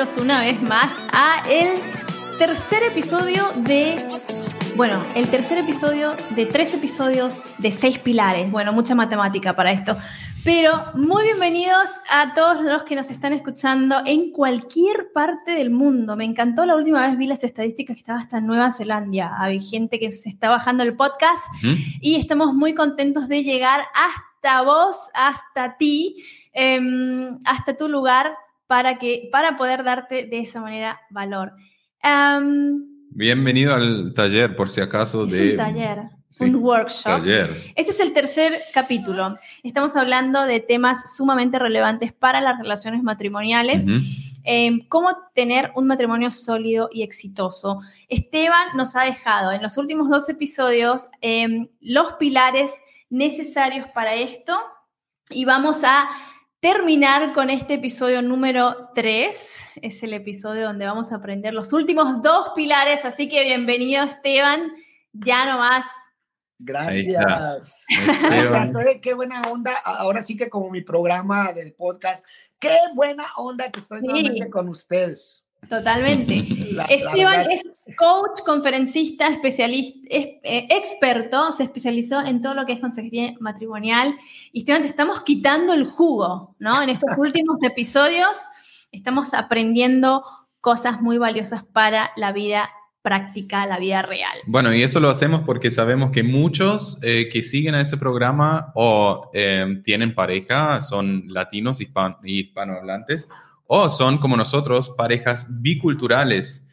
bienvenidos una vez más a el tercer episodio de, bueno, el tercer episodio de tres episodios de seis pilares. Bueno, mucha matemática para esto. Pero muy bienvenidos a todos los que nos están escuchando en cualquier parte del mundo. Me encantó la última vez, vi las estadísticas que estaba hasta en Nueva Zelanda. Hay gente que se está bajando el podcast y estamos muy contentos de llegar hasta vos, hasta ti, em, hasta tu lugar para, que, para poder darte de esa manera valor. Bienvenido al taller, por si acaso. Es de... un taller, un workshop. Taller. Este es el tercer capítulo. Estamos hablando de temas sumamente relevantes para las relaciones matrimoniales. Eh, cómo tener un matrimonio sólido y exitoso. Esteban nos ha dejado en los últimos dos episodios eh, los pilares necesarios para esto y vamos a terminar con este episodio número 3. Es el episodio donde vamos a aprender los últimos dos pilares, así que bienvenido Esteban, ya no más. Ahí está. Gracias. Gracias. Oye, qué buena onda. Ahora sí que como mi programa del podcast, qué buena onda que estoy Sí. nuevamente con ustedes. Totalmente. La- Esteban es coach, conferencista, especialista, es, eh, experto, se especializó en todo lo que es consejería matrimonial. Y Esteban, te estamos quitando el jugo, ¿no? En estos últimos episodios estamos aprendiendo cosas muy valiosas para la vida práctica, la vida real. Bueno, y eso lo hacemos porque sabemos que muchos eh, que siguen a ese programa o eh, tienen pareja, son latinos, hispan- hispanohablantes, o son como nosotros, parejas biculturales,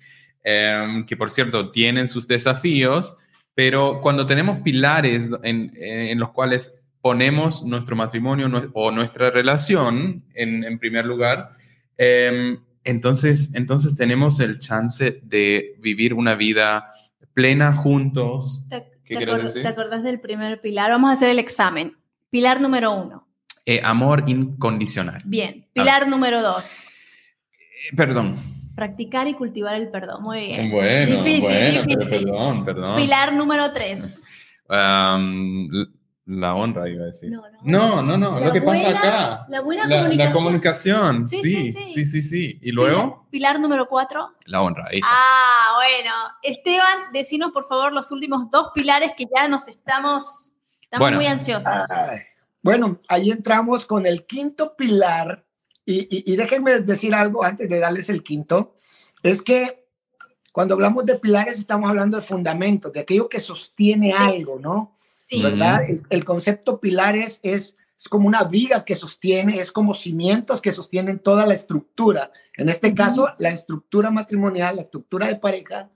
eh, que por cierto tienen sus desafíos, pero cuando tenemos pilares en, en los cuales ponemos nuestro matrimonio o nuestra relación en, en primer lugar, eh, entonces, entonces tenemos el chance de vivir una vida plena juntos. ¿Te, ¿Qué te quieres acor- decir? te acordás del primer pilar? Vamos a hacer el examen. Pilar número uno. Eh, amor incondicional. Bien. Pilar número dos. Eh, perdón. Practicar y cultivar el perdón. Muy bien. Bueno, Difícil, bueno, pero difícil. perdón, perdón. Pilar número tres. La honra, iba a decir. No, no. No, no, no, La lo que pasa buena- acá. La buena La, la comunicación. comunicación, Sí, sí, sí, sí, sí. sí, sí, Y luego, Pilar, pilar número cuatro. la honra. Ahí está. Ah, bueno. Esteban, decinos por favor los últimos dos pilares que ya nos estamos, estamos Bueno. muy ansiosos. Ay. Bueno, ahí entramos con el quinto pilar. Y, y- y déjenme decir algo antes de darles el quinto. Es que cuando hablamos de pilares estamos hablando de fundamentos, de aquello que sostiene Sí. algo, ¿no? Sí. ¿verdad? El, el concepto pilares es, es como una viga que sostiene, es como cimientos que sostienen toda la estructura. En este caso, la estructura matrimonial, la estructura de pareja.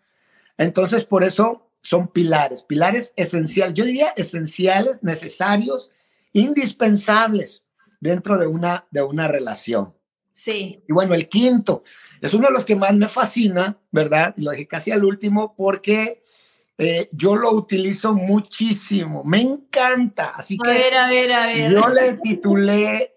Entonces, por eso son pilares, pilares esenciales, yo diría esenciales, necesarios, indispensables dentro de una, de una relación. sí. Y bueno, el quinto es uno de los que más me fascina, ¿verdad? Y lo dejé casi al último porque eh, yo lo utilizo muchísimo, me encanta. Así A que ver, a ver, a ver. yo le titulé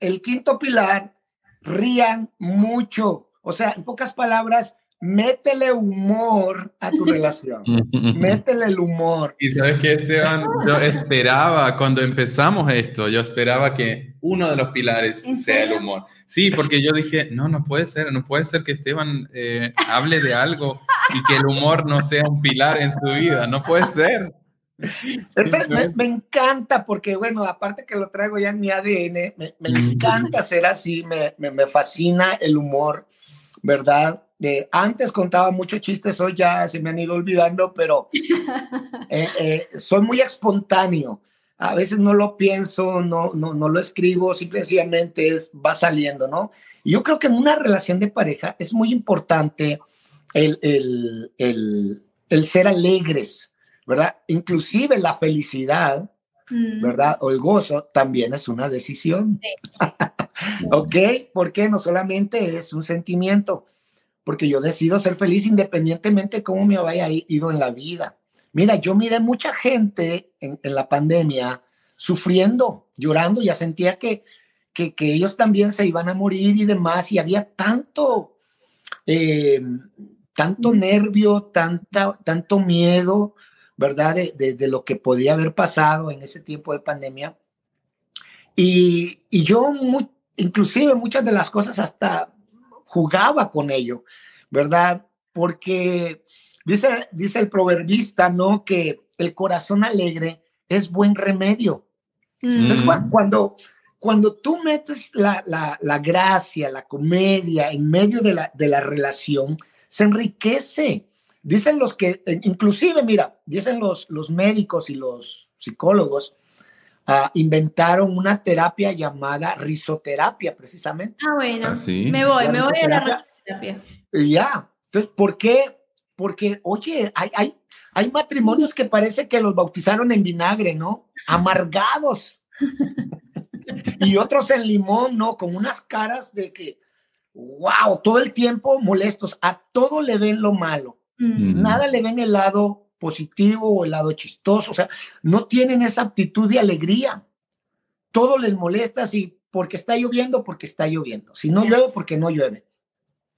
el quinto pilar, rían mucho. O sea, en pocas palabras, métele humor a tu relación. Métele el humor. Y sabes que Esteban, yo esperaba cuando empezamos esto, yo esperaba que uno de los pilares ¿En sea el humor. Sí, porque yo dije, no, no puede ser, no puede ser que Esteban eh, hable de algo y que el humor no sea un pilar en su vida, no puede ser. Ese me, me encanta porque, bueno, aparte que lo traigo ya en mi ADN, me, me encanta ser así, me, me, me fascina el humor, ¿verdad? Eh, antes contaba muchos chistes, hoy ya se me han ido olvidando, pero eh, eh, soy muy espontáneo. A veces no lo pienso, no, no, no lo escribo, simplemente es, va saliendo, ¿no? Y yo creo que en una relación de pareja es muy importante el, el, el, el ser alegres, ¿verdad? Inclusive la felicidad, Mm, ¿verdad? O el gozo también es una decisión. ¿Ok? Porque no solamente es un sentimiento, porque yo decido ser feliz independientemente de cómo me vaya ido en la vida. Mira, yo miré mucha gente en, en la pandemia sufriendo, llorando, ya sentía que, que, que, ellos también se iban a morir y demás, y había tanto, eh, tanto nervio, tanta, tanto miedo, ¿verdad? De, de, de, lo que podía haber pasado en ese tiempo de pandemia. Y, y yo, muy, inclusive muchas de las cosas hasta jugaba con ello, ¿verdad? Porque dice, dice el proverbista, ¿no? Que el corazón alegre es buen remedio. Entonces, Mm. cuando, cuando tú metes la, la, la gracia, la comedia en medio de la, de la relación, se enriquece. Dicen los que, eh, inclusive, mira, dicen los, los médicos y los psicólogos, ah, inventaron una terapia llamada risoterapia, precisamente. Ah, bueno. Ah, sí. Me voy, La me voy a la risoterapia. Ya. Entonces, ¿por qué? Porque, oye, hay, hay, hay matrimonios que parece que los bautizaron en vinagre, ¿no? Amargados. y otros en limón, ¿no? Con unas caras de que, wow, todo el tiempo molestos. A todo le ven lo malo. Mm. Nada le ven el lado positivo o el lado chistoso. O sea, no tienen esa aptitud de alegría. Todo les molesta si porque está lloviendo, porque está lloviendo. Si no llueve, porque no llueve.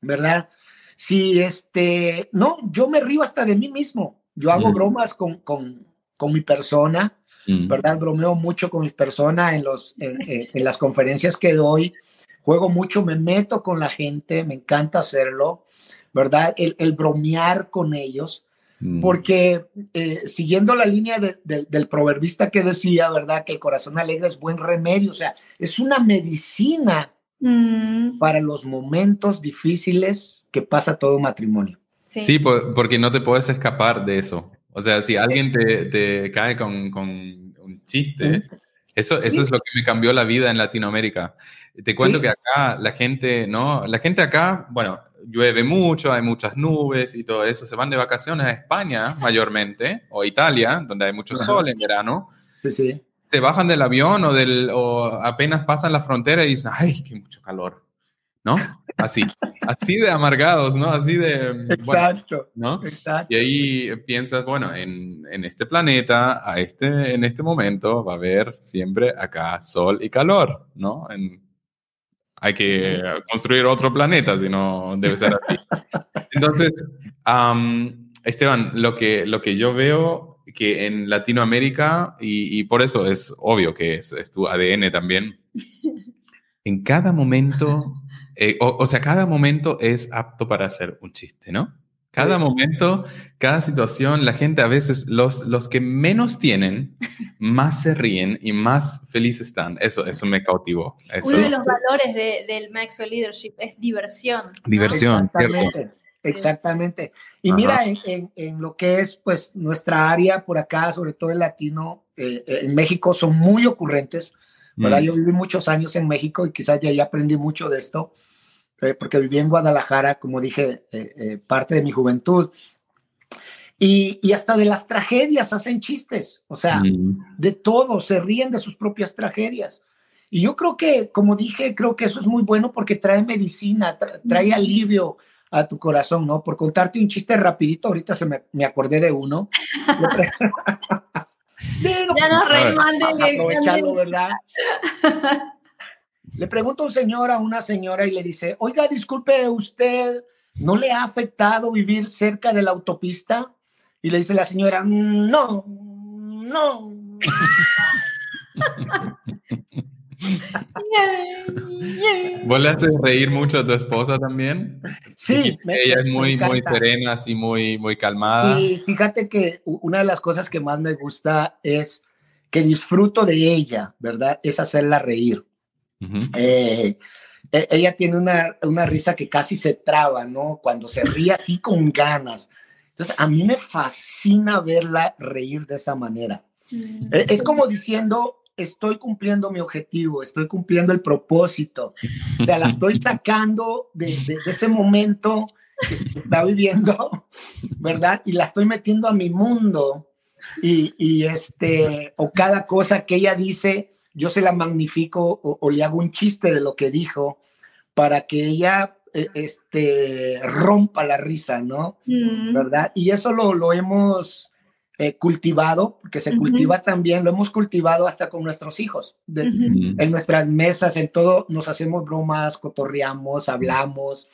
¿Verdad? Si este, no, yo me río hasta de mí mismo. Yo hago Mm. bromas con, con, con mi persona, Mm. ¿verdad? Bromeo mucho con mi persona en, los, en, en- en las conferencias que doy. Juego mucho, me meto con la gente, me encanta hacerlo, ¿verdad? El, el bromear con ellos, Mm. Porque eh, siguiendo la línea de- de- del proverbista que decía, ¿verdad? Que el corazón alegre es buen remedio, o sea, es una medicina Mm. para los momentos difíciles que pasa todo matrimonio. Sí. Sí, por- porque no te puedes escapar de eso. O sea, si alguien te, te cae con, con un chiste, eso, Sí. eso es lo que me cambió la vida en Latinoamérica. Te cuento Sí. que acá la gente, ¿no? La gente acá, bueno, llueve mucho, hay muchas nubes y todo eso. Se van de vacaciones a España mayormente, o Italia, donde hay mucho sol en verano. Sí, sí. Se bajan del avión o, del, o apenas pasan la frontera y dicen, ay, qué mucho calor, ¿no? Así, así de amargados, ¿no? Así de... bueno, Exacto, ¿no? exacto. Y ahí piensas, bueno, en, en este planeta, a este, en este momento, va a haber siempre acá sol y calor, ¿no? En- hay que construir otro planeta, si no debe ser así. Entonces, Esteban, lo que, lo que yo veo que en Latinoamérica, y, y por eso es obvio que es, es tu ADN también, en cada momento, eh, o, o sea, cada momento es apto para hacer un chiste, ¿no? Cada Sí. momento, cada situación, la gente a veces, los, los que menos tienen, más se ríen y más felices están. Eso, eso me cautivó. Eso. Uno de los valores de- del Maxwell Leadership es diversión. ¿no? Diversión, ¿cierto? Exactamente, exactamente. Y Ajá. mira, en, en- en lo que es pues nuestra área por acá, sobre todo el latino, eh, eh, en México son muy ocurrentes, ¿verdad? Mm. Yo viví muchos años en México y quizás de ahí aprendí mucho de esto, eh, porque viví en Guadalajara, como dije, eh, eh, parte de mi juventud. Y, y hasta de las tragedias hacen chistes, o sea, Mm. de todo, se ríen de sus propias tragedias. Y yo creo que, como dije, creo que eso es muy bueno porque trae medicina, tra- trae alivio a tu corazón, ¿no? Por contarte un chiste rapidito, ahorita se me, me acordé de uno. Digo, Ya nos ver. reímos aprovecharlo, ¿verdad? Le pregunta un señor a una señora y le dice, oiga, disculpe usted, ¿no le ha afectado vivir cerca de la autopista? Y le dice la señora, "Mm, no, no. ¿Vos le haces reír mucho a tu esposa también? Sí, me- Ella es muy, muy serena, así muy, muy calmada. Sí, fíjate que una de las cosas que más me gusta es que disfruto de ella, ¿verdad? Es hacerla reír. Ujú. Eh, e- ella tiene una, una risa que casi se traba, ¿no? Cuando se ríe así con ganas. Entonces, a mí me fascina verla reír de esa manera. Mm. Eh, Es como diciendo, estoy cumpliendo mi objetivo, estoy cumpliendo el propósito. O sea, la estoy sacando de, de- de ese momento que se está viviendo, ¿verdad? Y la estoy metiendo a mi mundo. Y, y este, o cada cosa que ella dice, yo se la magnifico o, o le hago un chiste de lo que dijo para que ella eh, este, rompa la risa, ¿no? Mm. ¿verdad? Y eso lo, lo hemos eh, cultivado, porque se cultiva también, lo hemos cultivado hasta con nuestros hijos. De-. En nuestras mesas, en todo, nos hacemos bromas, cotorreamos, hablamos.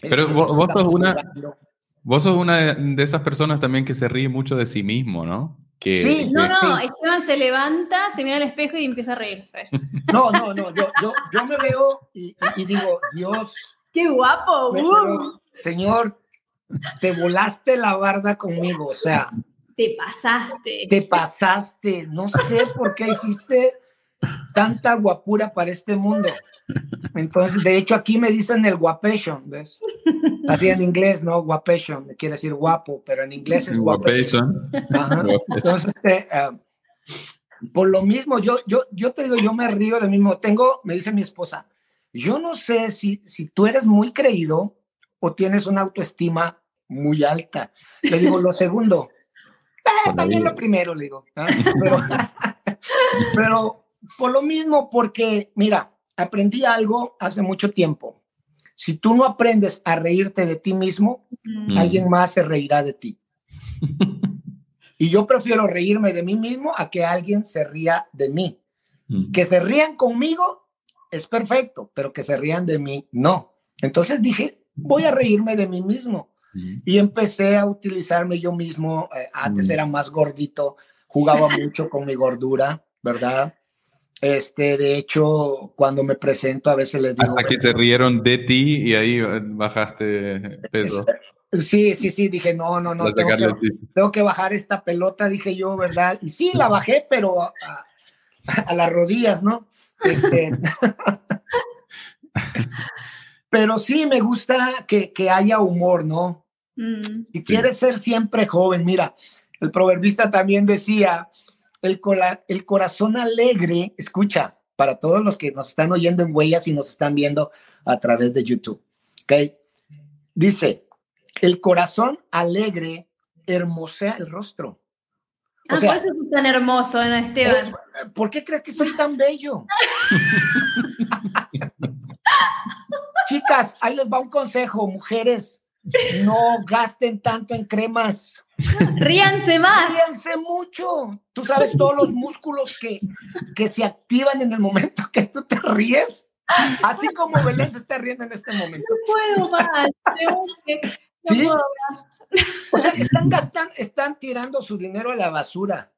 Pero vos- sos una- jugando. Vos sos una de, de esas personas también que se ríe mucho de sí mismo, ¿no? Que, Sí, que- No, no, Sí. Esteban se levanta, se mira al espejo y empieza a reírse. No, no, no, yo, yo, yo me veo y, y- y digo, Dios, ¡Qué guapo! Uh. señor, te volaste la barda conmigo, o sea. Te pasaste. Te pasaste. No sé por qué hiciste tanta guapura para este mundo. Entonces, de hecho, aquí me dicen el guapation, ¿ves? Así en inglés, ¿no? Guapation, quiere decir guapo, pero en inglés es guapation. Entonces, este, ah, por lo mismo, yo, yo, yo te digo, yo me río de mí mismo. Tengo, me dice mi esposa, yo no sé si, si tú eres muy creído o tienes una autoestima muy alta. Le digo, lo segundo. Eh, también lo primero, le digo. pero por lo mismo, porque, mira, aprendí algo hace mucho tiempo. Si tú no aprendes a reírte de ti mismo, mm. alguien más se reirá de ti. y yo prefiero reírme de mí mismo a que alguien se ría de mí. Mm. Que se rían conmigo es perfecto, pero que se rían de mí, no. Entonces dije, voy a reírme de mí mismo. Mm. Y empecé a utilizarme yo mismo. Eh, antes era más gordito, jugaba mucho con mi gordura, ¿verdad? Este, de hecho, cuando me presento a veces les digo... Hasta que se rieron de ti y ahí eh, bajaste peso. Sí, sí, sí, dije, no, no, no, tengo que, bajar esta pelota, dije yo, ¿verdad? Y sí, la bajé, pero a, las rodillas, ¿no? Este, pero sí, me gusta que, haya humor, ¿no? Mm. Si quieres ser siempre joven, mira, el proverbista también decía, el, el corazón alegre, escucha, para todos los que nos están oyendo en huellas y nos están viendo a través de YouTube, ¿ok? Dice, el corazón alegre hermosea el rostro. O ah, por eso es tan hermoso, ¿no, Esteban? ¿Por qué crees que soy tan bello? Chicas, ahí les va un consejo, mujeres, no gasten tanto en cremas. Ríanse más. Ríanse mucho. Tú sabes todos los músculos que, que se activan en el momento que tú te ríes. Así como Belén se está riendo en este momento. No puedo más. ¿Sí? O sea, están gastando, están tirando su dinero a la basura.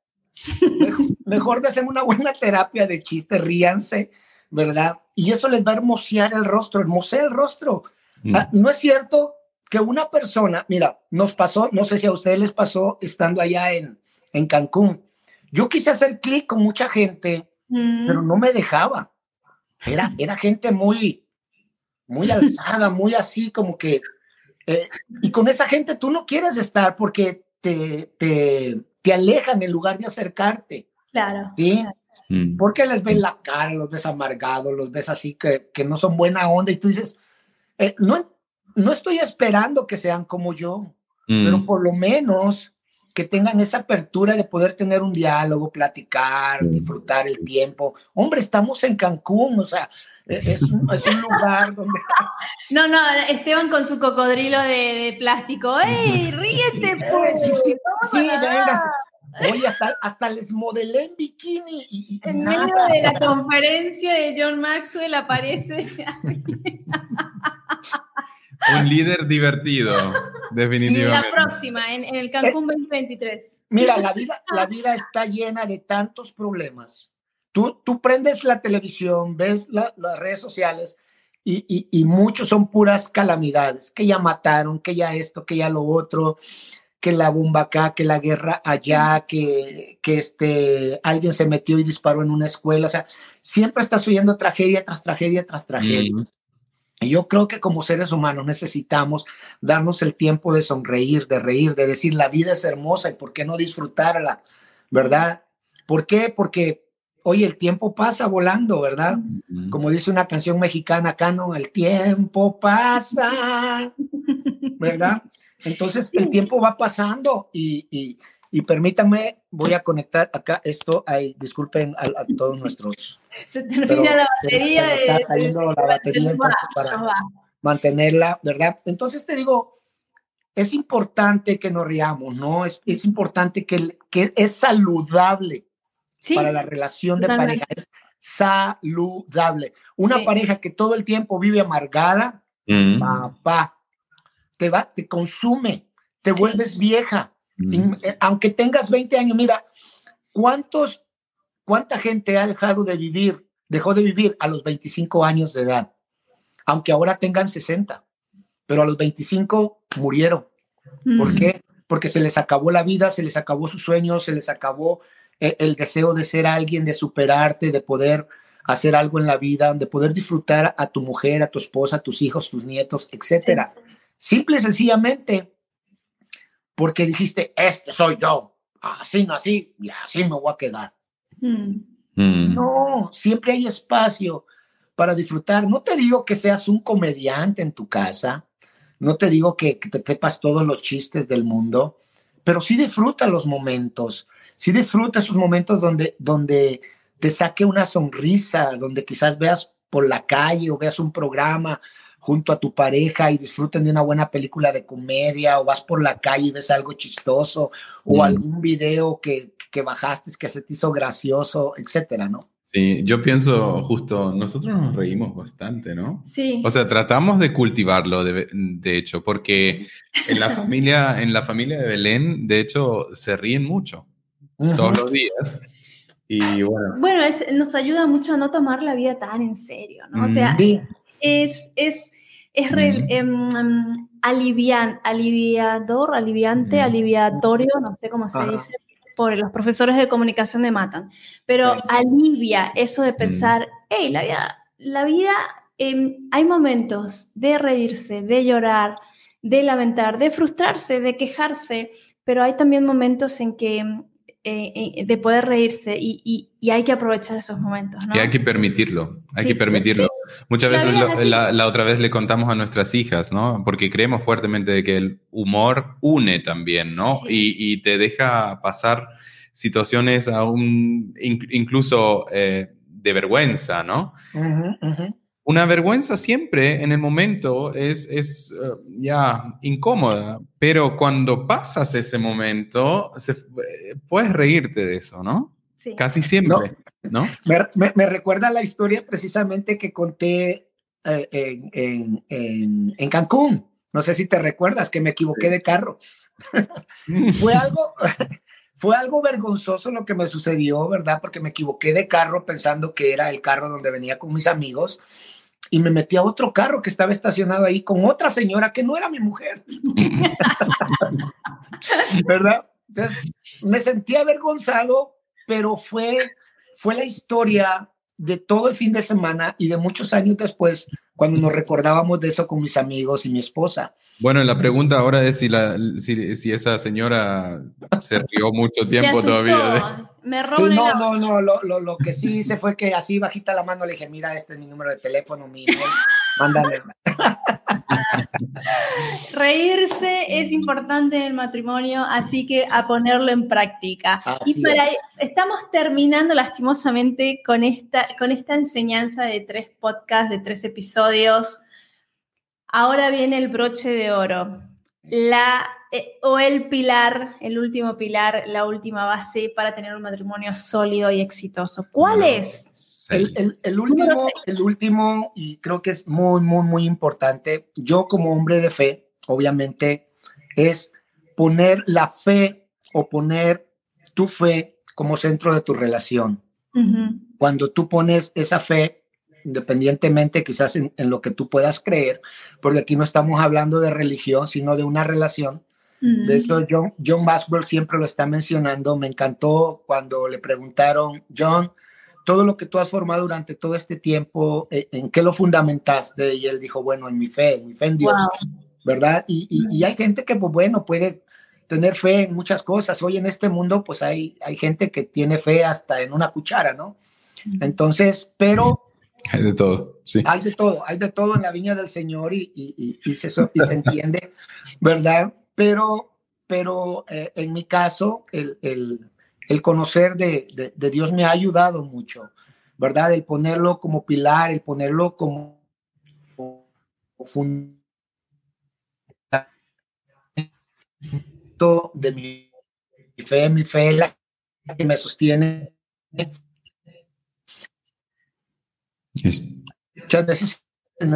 Mejor, de hacer una buena terapia de chiste, ríanse, ¿verdad? Y eso les va a hermosear el rostro, hermosear el rostro. Mm. Ah, no es cierto que una persona, mira, nos pasó, no sé si a ustedes les pasó estando allá en, en Cancún. Yo quise hacer clic con mucha gente, mm. pero no me dejaba. Era, era gente muy, muy alzada, muy así como que... Eh, y con esa gente tú no quieres estar porque te, te, te alejan en lugar de acercarte. Claro. ¿Sí? Mm. Porque les ves la cara, los ves amargados, los ves así que, que no son buena onda y tú dices, eh, no, no estoy esperando que sean como yo, pero mm. por lo menos que tengan esa apertura de poder tener un diálogo, platicar, mm. disfrutar el tiempo. Hombre, estamos en Cancún, o sea, e, es un, es un lugar donde... No, no, Esteban con su cocodrilo de, plástico. ¡Ey, ríete! Pues! Sí, sí, sí, venga. Oye, hasta, hasta, les modelé en bikini. Y, en medio de la conferencia de John Maxwell aparece. Un líder divertido, definitivamente. Sí, la próxima, en, el Cancún 2023. Eh, mira, la vida, la vida está llena de tantos problemas. Tú, tú prendes la televisión, ves las redes sociales y, y, muchos son puras calamidades, que ya mataron, que ya esto, que ya lo otro, que la bomba acá, que la guerra allá, que, que este, alguien se metió y disparó en una escuela. O sea, siempre estás oyendo tragedia tras tragedia tras tragedia. Mm. Y yo creo que como seres humanos necesitamos darnos el tiempo de sonreír, de reír, de decir la vida es hermosa y por qué no disfrutarla, ¿verdad? ¿Por qué? Porque, oye, el tiempo pasa volando, ¿verdad? Como dice una canción mexicana, Canon, el tiempo pasa, ¿verdad? Entonces el tiempo va pasando y, y permítanme, voy a conectar acá esto, ay, disculpen a, todos nuestros. Se termina la batería. Se, está cayendo la batería para mantenerla, ¿verdad? Entonces te digo, es importante que nos riamos, ¿no? Es, es importante que, que es saludable para la relación de pareja, es saludable. Una pareja que todo el tiempo vive amargada, mm. papá, te va, te consume, te vuelves vieja eh, aunque tengas 20 años, mira, ¿cuántos, ¿cuánta gente ha dejado de vivir, dejó de vivir a los 25 años de edad? aunque ahora tengan 60, pero a los 25 murieron. ¿Por qué? Porque se les acabó la vida, se les acabó sus sueños, se les acabó el, el deseo de ser alguien, de superarte, de poder hacer algo en la vida, de poder disfrutar a tu mujer, a tu esposa, a tus hijos, tus nietos, etcétera. Simple y sencillamente porque dijiste, este soy yo, así nací y así me voy a quedar. Mm. Mm. No, siempre hay espacio para disfrutar. No te digo que seas un comediante en tu casa, no te digo que, que te sepas todos los chistes del mundo, pero sí disfruta los momentos, sí disfruta esos momentos donde, donde te saque una sonrisa, donde quizás veas por la calle o veas un programa junto a tu pareja y disfruten de una buena película de comedia o vas por la calle y ves algo chistoso o Mm. algún video que, que bajaste que se te hizo gracioso, etcétera, ¿no? Sí, yo pienso justo, nosotros nos reímos bastante, ¿no? Sí. O sea, tratamos de cultivarlo, de, de hecho, porque en la familia, en la familia de Belén, de hecho, se ríen mucho todos los días. Y bueno, Bueno, es- nos ayuda mucho a no tomar la vida tan en serio, ¿no? O sea. Sí, es, es, es re- Mm. em, alivian, aliviador, aliviante, Mm. aliviatorio, no sé cómo se Ajá. dice, por los profesores de comunicación me matan, pero Sí. alivia eso de Mm. pensar, hey, la vida, la vida, em, hay momentos de reírse, de llorar, de lamentar, de frustrarse, de quejarse, pero hay también momentos en que em, eh, eh, de poder reírse y, y- y hay que aprovechar esos momentos, ¿no? que hay que permitirlo, hay Sí, que permitirlo. Muchas La veces lo- la, la otra vez le contamos a nuestras hijas, ¿no? Porque creemos fuertemente de que el humor une también, ¿no? Sí. Y, y te deja pasar situaciones aún in- incluso eh, de vergüenza, ¿no? Una vergüenza siempre en el momento es, es eh, ya incómoda, pero cuando pasas ese momento, se- eh, puedes reírte de eso, ¿no? Sí. Casi siempre, ¿no? Me, me- me recuerda la historia precisamente que conté eh, en, en- en- en Cancún. No sé si te recuerdas que me equivoqué de carro. Fue algo, fue algo vergonzoso lo que me sucedió, ¿verdad? Porque me equivoqué de carro pensando que era el carro donde venía con mis amigos y me metí a otro carro que estaba estacionado ahí con otra señora que no era mi mujer. ¿Verdad? Entonces me sentí avergonzado, pero fue, fue la historia de todo el fin de semana y de muchos años después cuando nos recordábamos de eso con mis amigos y mi esposa. Bueno, la pregunta ahora es si, la, si, si esa señora se rió mucho tiempo todavía. de- Me Sí, no, no, no, lo, lo, lo que sí hice fue que así bajita la mano le dije, mira, este es mi número de teléfono, mi email, mándame. Reírse es importante en el matrimonio, así que a ponerlo en práctica. Así y para es. estamos terminando lastimosamente con esta, con esta enseñanza de tres podcasts, de tres episodios. Ahora viene el broche de oro. La, eh, o el pilar, el último pilar, la última base para tener un matrimonio sólido y exitoso. ¿Cuál es? El, el- último, el último, y creo que es muy, muy, muy importante, yo como hombre de fe, obviamente, es poner la fe o poner tu fe como centro de tu relación. Cuando tú pones esa fe, independientemente quizás en, en lo que tú puedas creer, porque aquí no estamos hablando de religión, sino de una relación, De hecho, John, John Maxwell siempre lo está mencionando. Me encantó cuando le preguntaron, John, todo lo que tú has formado durante todo este tiempo, eh, ¿en qué lo fundamentaste? Y él dijo, bueno, en mi fe, en mi fe en Dios, Wow. ¿verdad? Y, y- y hay gente que, pues bueno, puede tener fe en muchas cosas. Hoy en este mundo, pues hay, hay gente que tiene fe hasta en una cuchara, ¿no? Entonces, pero Hay de todo, sí. hay de todo, hay de todo en la viña del Señor y, y- y- y se, se entiende, ¿verdad? Pero, pero eh, en mi caso, el, el- el conocer de, de- Dios me ha ayudado mucho, ¿verdad? El ponerlo como pilar, el ponerlo como, como fundamento de mi fe, mi fe la que me sostiene Es- muchas veces en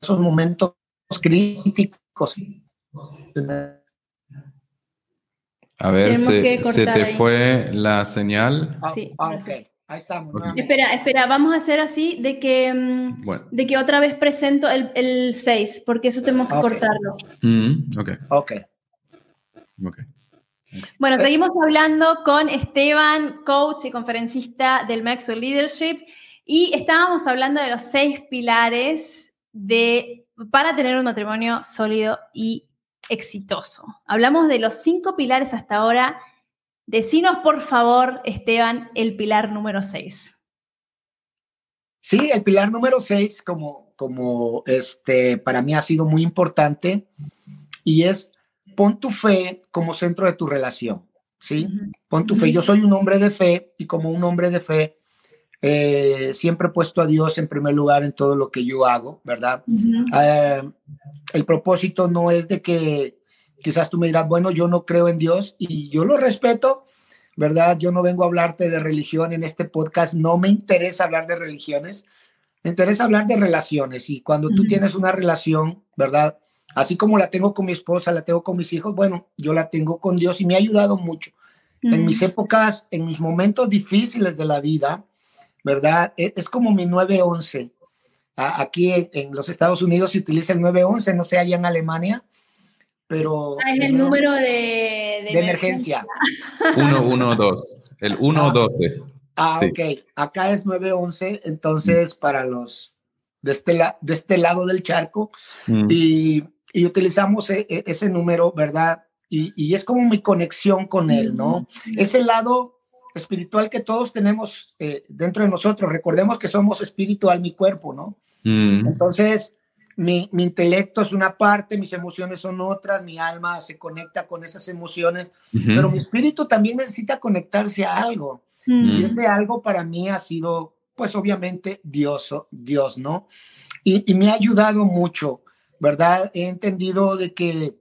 esos momentos críticos. A ver, se, te ahí. fue la señal. Ah, Sí, ah. Ahí estamos. Espera, espera, vamos a hacer así de que, mm, de que otra vez presento el 6, porque eso tenemos que cortarlo. Mm, ok. Ok. Ok. Bueno, eh. seguimos hablando con Esteban, coach y conferencista del Maxwell Leadership, y estábamos hablando de los seis pilares de, para tener un matrimonio sólido y exitoso. Hablamos de los cinco pilares hasta ahora. Decinos, por favor, Esteban, el pilar número seis. Sí, el pilar número seis, como, como este, para mí ha sido muy importante, y es pon tu fe como centro de tu relación, ¿sí? Pon tu fe. Yo soy un hombre de fe y como un hombre de fe, eh, siempre he puesto a Dios en primer lugar en todo lo que yo hago, ¿verdad? Eh, el propósito no es de que quizás tú me dirás, bueno, yo no creo en Dios y yo lo respeto, ¿verdad? Yo no vengo a hablarte de religión en este podcast, no me interesa hablar de religiones, me interesa hablar de relaciones y cuando tú tienes una relación, ¿verdad? Así como la tengo con mi esposa, la tengo con mis hijos, bueno, yo la tengo con Dios y me ha ayudado mucho. En mis épocas, en mis momentos difíciles de la vida, ¿verdad? E, es, como mi 911. Aquí en, los Estados Unidos se utiliza el 911, no sé, allá en Alemania, pero... Ah, es el número de, de, emergencia. 112, el 112. Ah, ok. Acá es 911, entonces para los de este, de este lado del charco. Mm. Y y utilizamos e, e, ese número, ¿verdad? Y, es como mi conexión con él, ¿no? Ese lado espiritual que todos tenemos eh, dentro de nosotros. Recordemos que somos espiritual, mi cuerpo, ¿no? Mm. Entonces, mi, intelecto es una parte, mis emociones son otras, mi alma se conecta con esas emociones, pero mi espíritu también necesita conectarse a algo. Y ese algo para mí ha sido, pues obviamente, Dios, Dios ¿no? Y, y me ha ayudado mucho ¿verdad? He entendido de que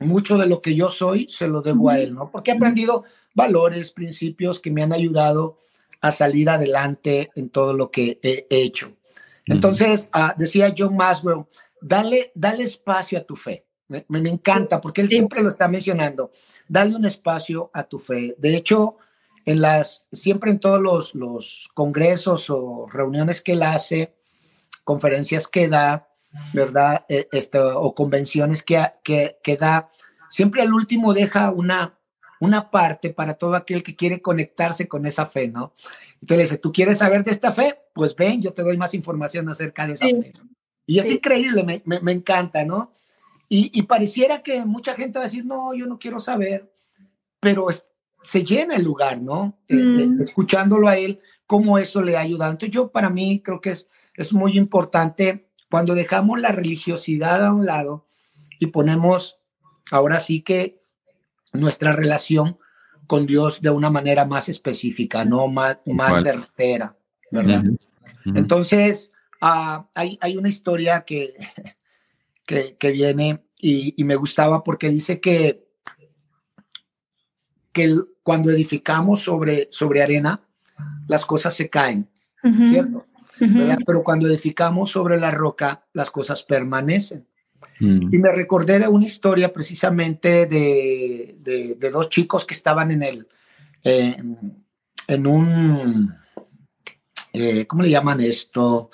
mucho de lo que yo soy se lo debo a él, ¿no? Porque he aprendido valores, principios que me han ayudado a salir adelante en todo lo que he hecho. Entonces, ah, decía John Maswell, dale, dale espacio a tu fe. Me, encanta porque él siempre lo está mencionando. Dale un espacio a tu fe. De hecho, en las, siempre en todos los, los congresos o reuniones que él hace, conferencias que da, ¿verdad? E, este, o convenciones que, que, que, da, siempre al último deja una, una parte para todo aquel que quiere conectarse con esa fe, ¿no? Entonces le dice, ¿tú quieres saber de esta fe? Pues ven, yo te doy más información acerca de esa fe. Y es increíble, me, me, me, encanta, ¿no? Y, y, pareciera que mucha gente va a decir, no, yo no quiero saber, pero se llena el lugar, ¿no? Eh, eh, mm. escuchándolo a él, cómo eso le ha ayudado. Entonces yo para mí creo que es, es muy importante cuando dejamos la religiosidad a un lado y ponemos ahora sí que nuestra relación con Dios de una manera más específica, no más, más certera, ¿verdad? Entonces, ah, hay, hay, una historia que, que, viene y, me gustaba porque dice que, que cuando edificamos sobre, sobre arena, las cosas se caen, ¿cierto? Pero cuando edificamos sobre la roca, las cosas permanecen. Mm. Y me recordé de una historia precisamente de, de, dos chicos que estaban en el, en un, eh, ¿cómo le llaman esto?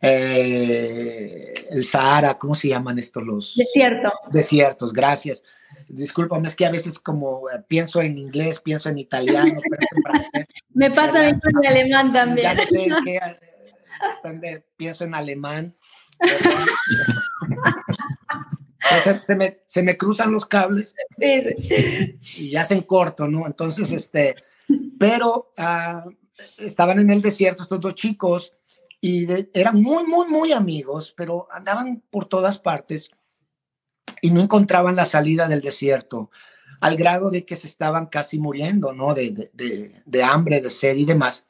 Eh, el Sahara, ¿cómo se llaman estos los? Desierto. Desiertos, gracias. Discúlpame, es que a veces como eh, pienso en inglés, pienso en italiano, pero en francés. Me pasa en alemán también. Ya no sé qué, pienso en alemán. Se, me, se, me, cruzan los cables y hacen corto, ¿no? Entonces, este, pero ah, estaban en el desierto estos dos chicos y eran muy, muy, muy amigos, pero andaban por todas partes y no encontraban la salida del desierto, al grado de que se estaban casi muriendo, ¿no? De, de, de hambre, de sed y demás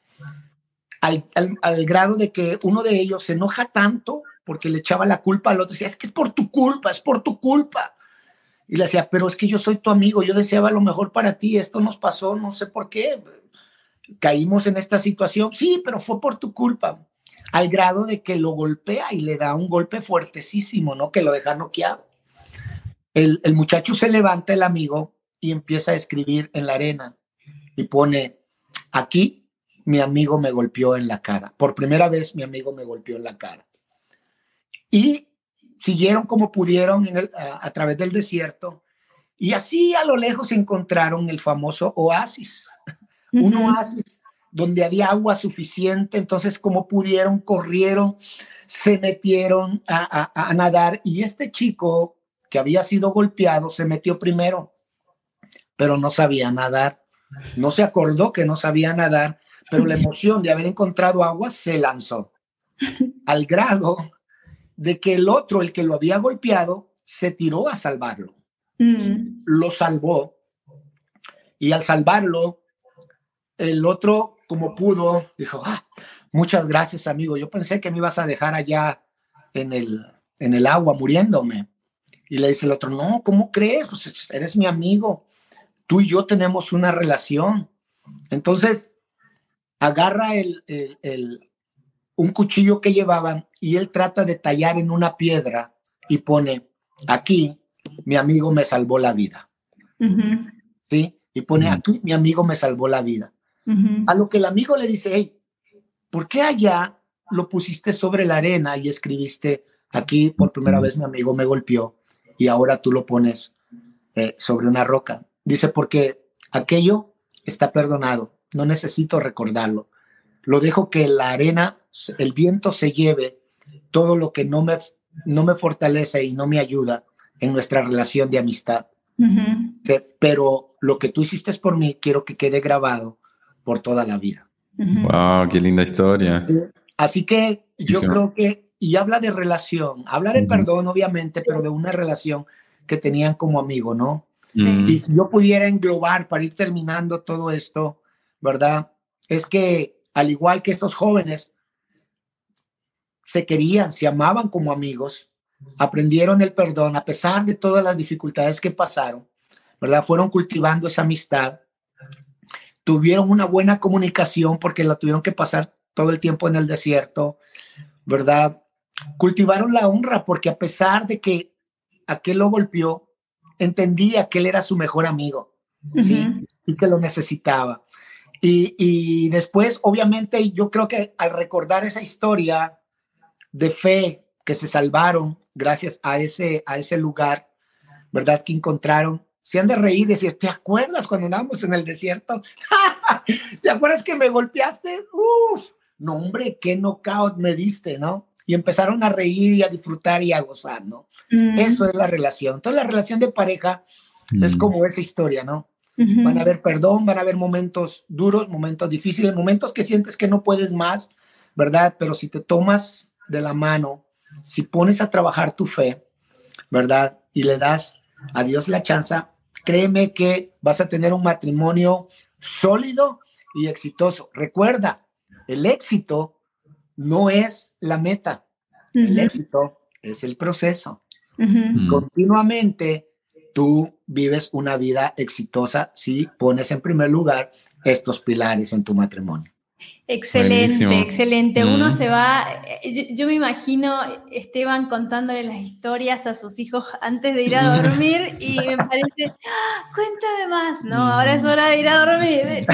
al, grado de que uno de ellos se enoja tanto porque le echaba la culpa al otro, decía, es que es por tu culpa, es por tu culpa. Y le decía, pero es que yo soy tu amigo, yo deseaba lo mejor para ti, esto nos pasó, no sé por qué, caímos en esta situación, sí, pero fue por tu culpa, al grado de que lo golpea y le da un golpe fuertesísimo, ¿no? Que lo deja noqueado. El, el muchacho se levanta, el amigo, y empieza a escribir en la arena y pone, aquí mi amigo me golpeó en la cara. Por primera vez mi amigo me golpeó en la cara. Y siguieron como pudieron a, través del desierto. Y así a lo lejos encontraron el famoso oasis, un oasis donde había agua suficiente. Entonces, como pudieron, corrieron, se metieron a, nadar. Y este chico que había sido golpeado se metió primero, pero no sabía nadar. No se acordó que no sabía nadar, pero la emoción de haber encontrado agua se lanzó al grado de que el otro, el que lo había golpeado, se tiró a salvarlo. Mm. Lo salvó. Y al salvarlo, el otro, como pudo, dijo, ah, muchas gracias, amigo. Yo pensé que me ibas a dejar allá en el, en el agua muriéndome. Y le dice el otro, no, ¿cómo crees? Pues, eres mi amigo. Tú y yo tenemos una relación. Entonces, agarra el, el, un cuchillo que llevaban y él trata de tallar en una piedra y pone, aquí, mi amigo me salvó la vida. ¿Sí? Y pone, aquí, mi amigo me salvó la vida. A lo que el amigo le dice, hey, ¿por qué allá lo pusiste sobre la arena y escribiste, aquí por primera vez mi amigo me golpeó y ahora tú lo pones eh, sobre una roca? Dice, porque aquello está perdonado, no necesito recordarlo. Lo dejo que la arena, el viento se lleve todo lo que no me, no me fortalece y no me ayuda en nuestra relación de amistad. Pero lo que tú hiciste por mí, quiero que quede grabado por toda la vida. Wow, qué linda historia. Así que yo creo que, y habla de relación, habla de perdón, obviamente, pero de una relación que tenían como amigo, ¿no? Y si yo pudiera englobar para ir terminando todo esto, ¿verdad? Es que al igual que estos jóvenes, se querían, se amaban como amigos, aprendieron el perdón a pesar de todas las dificultades que pasaron, ¿verdad? Fueron cultivando esa amistad, tuvieron una buena comunicación porque la tuvieron que pasar todo el tiempo en el desierto, ¿verdad? Cultivaron la honra porque a pesar de que aquel lo golpeó, entendía que él era su mejor amigo, ¿sí? Y que lo necesitaba. Y, y después, obviamente, yo creo que al recordar esa historia, de fe que se salvaron gracias a ese, a ese lugar, ¿verdad? Que encontraron. Se han de reír y decir, ¿te acuerdas cuando andábamos en el desierto? ¿Te acuerdas que me golpeaste? Uf, no, hombre, qué knockout me diste, ¿no? Y empezaron a reír y a disfrutar y a gozar, ¿no? Mm. Eso es la relación. Entonces, la relación de pareja es mm. como esa historia, ¿no? Van a haber perdón, van a haber momentos duros, momentos difíciles, momentos que sientes que no puedes más, ¿verdad? Pero si te tomas de la mano, si pones a trabajar tu fe, ¿verdad? Y le das a Dios la chance, créeme que vas a tener un matrimonio sólido y exitoso. Recuerda, el éxito no es la meta, el éxito es el proceso. Continuamente tú vives una vida exitosa si pones en primer lugar estos pilares en tu matrimonio. Excelente, excelente. Uno se va, eh, yo, me imagino Esteban contándole las historias a sus hijos antes de ir a dormir y me parece, ¡Ah, cuéntame más, ¿no? Ahora es hora de ir a dormir.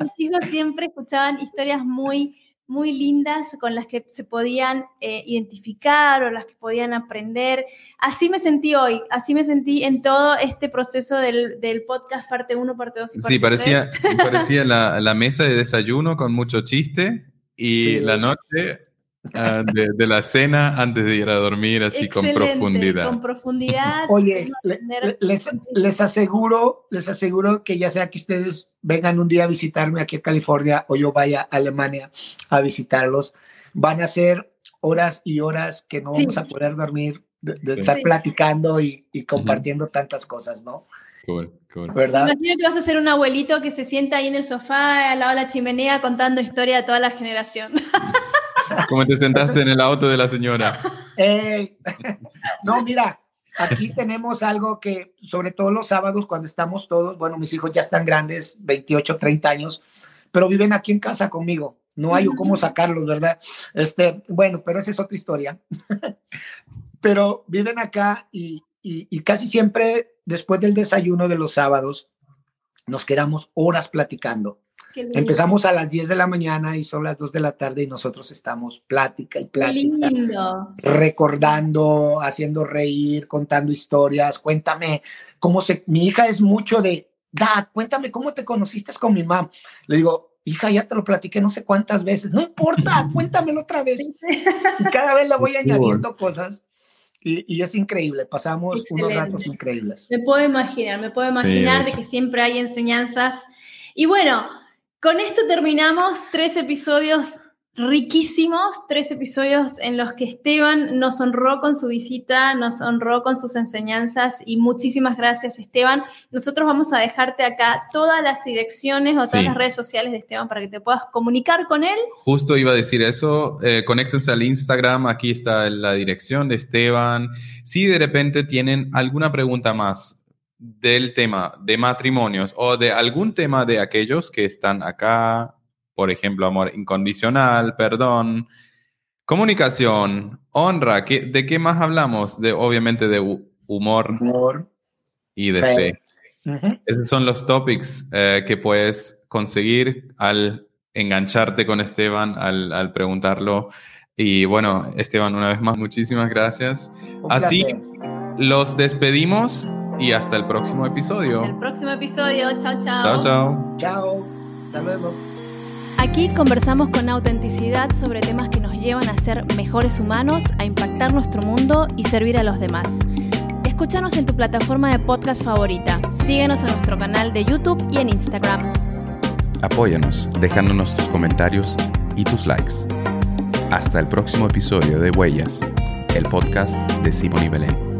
Mis hijos siempre escuchaban historias muy muy lindas con las que se podían eh, identificar o las que podían aprender. Así me sentí hoy, así me sentí en todo este proceso del, podcast parte 1, parte 2 y parte Sí, parecía, parecía la, la, mesa de desayuno con mucho chiste y la noche Ah, de, la cena antes de ir a dormir, así con profundidad. Con profundidad. Oye, les, les, aseguro, les aseguro que ya sea que ustedes vengan un día a visitarme aquí a California o yo vaya a Alemania a visitarlos, van a ser horas y horas que no vamos a poder dormir de, estar platicando y, compartiendo tantas cosas, ¿no? Cool, cool. ¿Verdad? Imagino que vas a ser un abuelito que se sienta ahí en el sofá al lado de la chimenea contando historia a toda la generación. ¿Cómo te sentaste en el auto de la señora? Eh, no, mira, aquí tenemos algo que, sobre todo los sábados, cuando estamos todos, bueno, mis hijos ya están grandes, 28, 30 años, pero viven aquí en casa conmigo. No hay cómo sacarlos, ¿verdad? Este, bueno, pero esa es otra historia. pero viven acá y, y casi siempre después del desayuno de los sábados nos quedamos horas platicando Empezamos a las 10 de la mañana y son las 2 de la tarde y nosotros estamos plática y plática. lindo. Recordando, haciendo reír, contando historias. Cuéntame cómo se... Mi hija es mucho de, Dad, cuéntame cómo te conociste con mi mamá. Le digo, hija, ya te lo platiqué no sé cuántas veces. No importa, cuéntamelo otra vez. Y cada vez le voy añadiendo cosas. Y, es increíble, pasamos unos ratos increíbles. Me puedo imaginar, me puedo imaginar de que siempre hay enseñanzas. Y bueno, con esto terminamos tres episodios riquísimos, tres episodios en los que Esteban nos honró con su visita, nos honró con sus enseñanzas y muchísimas gracias Esteban. Nosotros vamos a dejarte acá todas las direcciones o todas las redes sociales de Esteban para que te puedas comunicar con él. Justo iba a decir eso, eh, conéctense al Instagram, aquí está la dirección de Esteban. Si de repente tienen alguna pregunta más, del tema de matrimonios o de algún tema de aquellos que están acá, por ejemplo, amor incondicional, perdón, comunicación, honra, ¿de qué más hablamos? De, obviamente de humor, y de fe. Esos son los topics eh, que puedes conseguir al engancharte con Esteban, al, preguntarlo. Y bueno, Esteban, una vez más, muchísimas gracias. Así los despedimos y hasta el próximo episodio. El próximo episodio. Chao, chao. Chao, chao. Chao. Hasta luego. Aquí conversamos con autenticidad sobre temas que nos llevan a ser mejores humanos, a impactar nuestro mundo y servir a los demás. Escúchanos en tu plataforma de podcast favorita. Síguenos en nuestro canal de YouTube y en Instagram. Apóyanos dejándonos tus comentarios y tus likes. Hasta el próximo episodio de Huellas, el podcast de Simón y Belén.